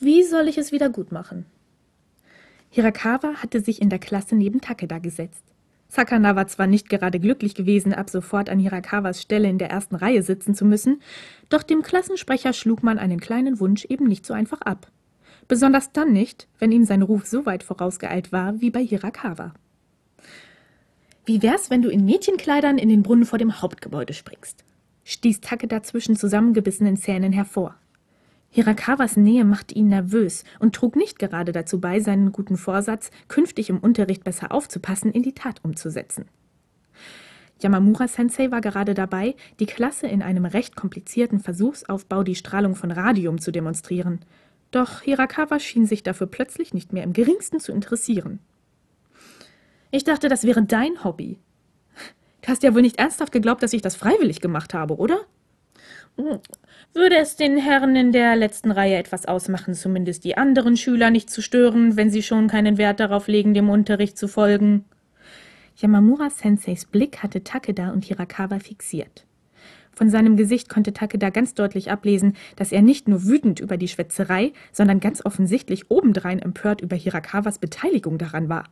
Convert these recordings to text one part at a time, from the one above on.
Wie soll ich es wieder gut machen? Hirakawa hatte sich in der Klasse neben Takeda gesetzt. Sakana war zwar nicht gerade glücklich gewesen, ab sofort an Hirakawas Stelle in der ersten Reihe sitzen zu müssen, doch dem Klassensprecher schlug man einen kleinen Wunsch eben nicht so einfach ab. Besonders dann nicht, wenn ihm sein Ruf so weit vorausgeeilt war wie bei Hirakawa. Wie wär's, wenn du in Mädchenkleidern in den Brunnen vor dem Hauptgebäude springst? stieß Takeda zwischen zusammengebissenen Zähnen hervor. Hirakawas Nähe machte ihn nervös und trug nicht gerade dazu bei, seinen guten Vorsatz, künftig im Unterricht besser aufzupassen, in die Tat umzusetzen. Yamamura Sensei war gerade dabei, die Klasse in einem recht komplizierten Versuchsaufbau die Strahlung von Radium zu demonstrieren. Doch Hirakawa schien sich dafür plötzlich nicht mehr im geringsten zu interessieren. Ich dachte, das wäre dein Hobby. Du hast ja wohl nicht ernsthaft geglaubt, dass ich das freiwillig gemacht habe, oder? Würde es den Herren in der letzten Reihe etwas ausmachen, zumindest die anderen Schüler nicht zu stören, wenn sie schon keinen Wert darauf legen, dem Unterricht zu folgen? Yamamura Senseis Blick hatte Takeda und Hirakawa fixiert. Von seinem Gesicht konnte Takeda ganz deutlich ablesen, dass er nicht nur wütend über die Schwätzerei, sondern ganz offensichtlich obendrein empört über Hirakawas Beteiligung daran war.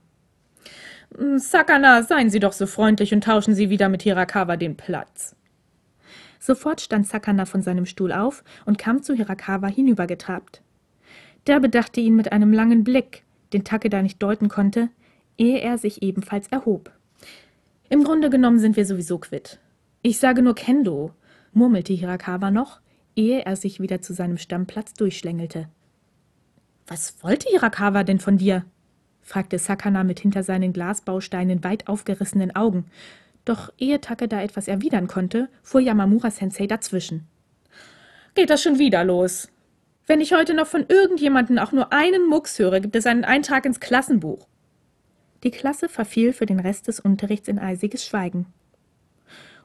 Sakana, seien Sie doch so freundlich und tauschen Sie wieder mit Hirakawa den Platz. Sofort stand Sakana von seinem Stuhl auf und kam zu Hirakawa hinübergetrabt. Der bedachte ihn mit einem langen Blick, den Takeda nicht deuten konnte, ehe er sich ebenfalls erhob. Im Grunde genommen sind wir sowieso quitt. Ich sage nur Kendo, murmelte Hirakawa noch, ehe er sich wieder zu seinem Stammplatz durchschlängelte. Was wollte Hirakawa denn von dir? fragte Sakana mit hinter seinen Glasbausteinen weit aufgerissenen Augen doch ehe Takeda etwas erwidern konnte, fuhr Yamamura-sensei dazwischen. Geht das schon wieder los? Wenn ich heute noch von irgendjemandem auch nur einen Mucks höre, gibt es einen Eintrag ins Klassenbuch. Die Klasse verfiel für den Rest des Unterrichts in eisiges Schweigen.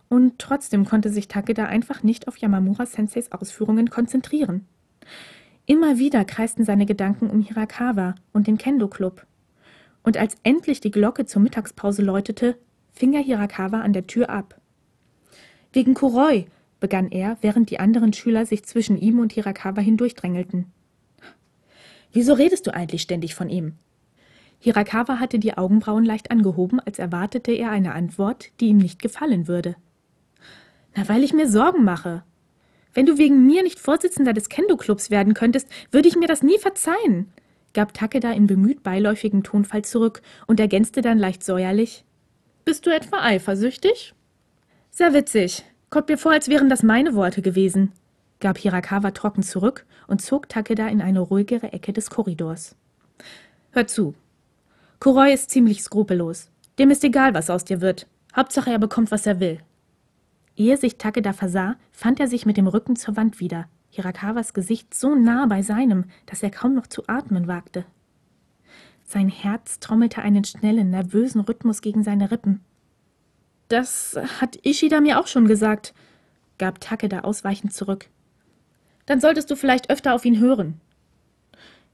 Und trotzdem konnte sich Takeda einfach nicht auf Yamamura-senseis Ausführungen konzentrieren. Immer wieder kreisten seine Gedanken um Hirakawa und den Kendo-Club. Und als endlich die Glocke zur Mittagspause läutete, fing er Hirakawa an der Tür ab. Wegen Kuroi, begann er, während die anderen Schüler sich zwischen ihm und Hirakawa hindurchdrängelten. Wieso redest du eigentlich ständig von ihm? Hirakawa hatte die Augenbrauen leicht angehoben, als erwartete er eine Antwort, die ihm nicht gefallen würde. Na, weil ich mir Sorgen mache. Wenn du wegen mir nicht Vorsitzender des Kendo-Clubs werden könntest, würde ich mir das nie verzeihen, gab Takeda in bemüht beiläufigem Tonfall zurück und ergänzte dann leicht säuerlich. Bist du etwa eifersüchtig? Sehr witzig. Kommt mir vor, als wären das meine Worte gewesen, gab Hirakawa trocken zurück und zog Takeda in eine ruhigere Ecke des Korridors. Hör zu. Kuroi ist ziemlich skrupellos. Dem ist egal, was aus dir wird. Hauptsache, er bekommt, was er will. Ehe sich Takeda versah, fand er sich mit dem Rücken zur Wand wieder, Hirakawas Gesicht so nah bei seinem, dass er kaum noch zu atmen wagte. Sein Herz trommelte einen schnellen, nervösen Rhythmus gegen seine Rippen. Das hat Ishida mir auch schon gesagt, gab Takeda ausweichend zurück. Dann solltest du vielleicht öfter auf ihn hören.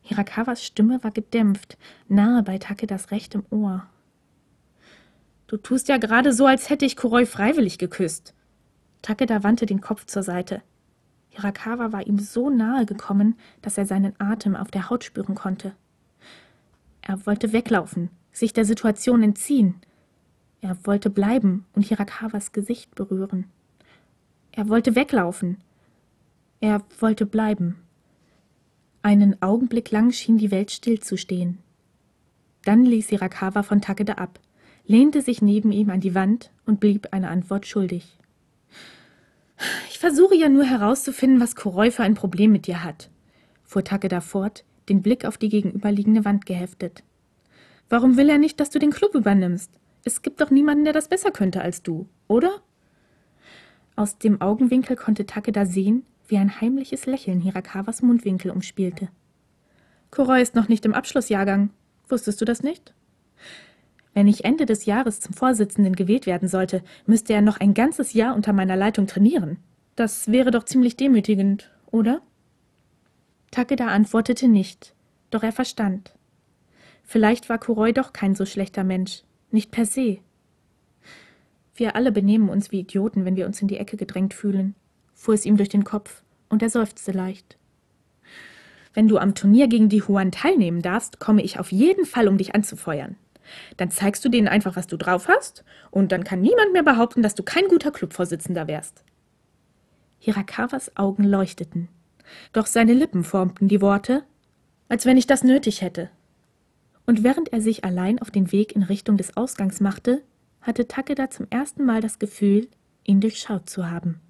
Hirakawas Stimme war gedämpft, nahe bei Takedas rechtem Ohr. Du tust ja gerade so, als hätte ich Kuroi freiwillig geküsst. Takeda wandte den Kopf zur Seite. Hirakawa war ihm so nahe gekommen, dass er seinen Atem auf der Haut spüren konnte. Er wollte weglaufen, sich der Situation entziehen. Er wollte bleiben und Hirakawas Gesicht berühren. Er wollte weglaufen. Er wollte bleiben. Einen Augenblick lang schien die Welt stillzustehen. Dann ließ Hirakawa von Takeda ab, lehnte sich neben ihm an die Wand und blieb eine Antwort schuldig. Ich versuche ja nur herauszufinden, was Koroi für ein Problem mit dir hat, fuhr Takeda fort, den Blick auf die gegenüberliegende Wand geheftet. Warum will er nicht, dass du den Club übernimmst? Es gibt doch niemanden, der das besser könnte als du, oder? Aus dem Augenwinkel konnte Takeda sehen, wie ein heimliches Lächeln Hirakawas Mundwinkel umspielte. Koroi ist noch nicht im Abschlussjahrgang. Wusstest du das nicht? Wenn ich Ende des Jahres zum Vorsitzenden gewählt werden sollte, müsste er noch ein ganzes Jahr unter meiner Leitung trainieren. Das wäre doch ziemlich demütigend, oder? Takeda antwortete nicht, doch er verstand. Vielleicht war Kuroi doch kein so schlechter Mensch, nicht per se. Wir alle benehmen uns wie Idioten, wenn wir uns in die Ecke gedrängt fühlen, fuhr es ihm durch den Kopf, und er seufzte leicht. Wenn du am Turnier gegen die Huan teilnehmen darfst, komme ich auf jeden Fall, um dich anzufeuern. Dann zeigst du denen einfach, was du drauf hast, und dann kann niemand mehr behaupten, dass du kein guter Clubvorsitzender wärst. Hirakawas Augen leuchteten, doch seine Lippen formten die Worte, als wenn ich das nötig hätte. Und während er sich allein auf den Weg in Richtung des Ausgangs machte, hatte Takeda zum ersten Mal das Gefühl, ihn durchschaut zu haben.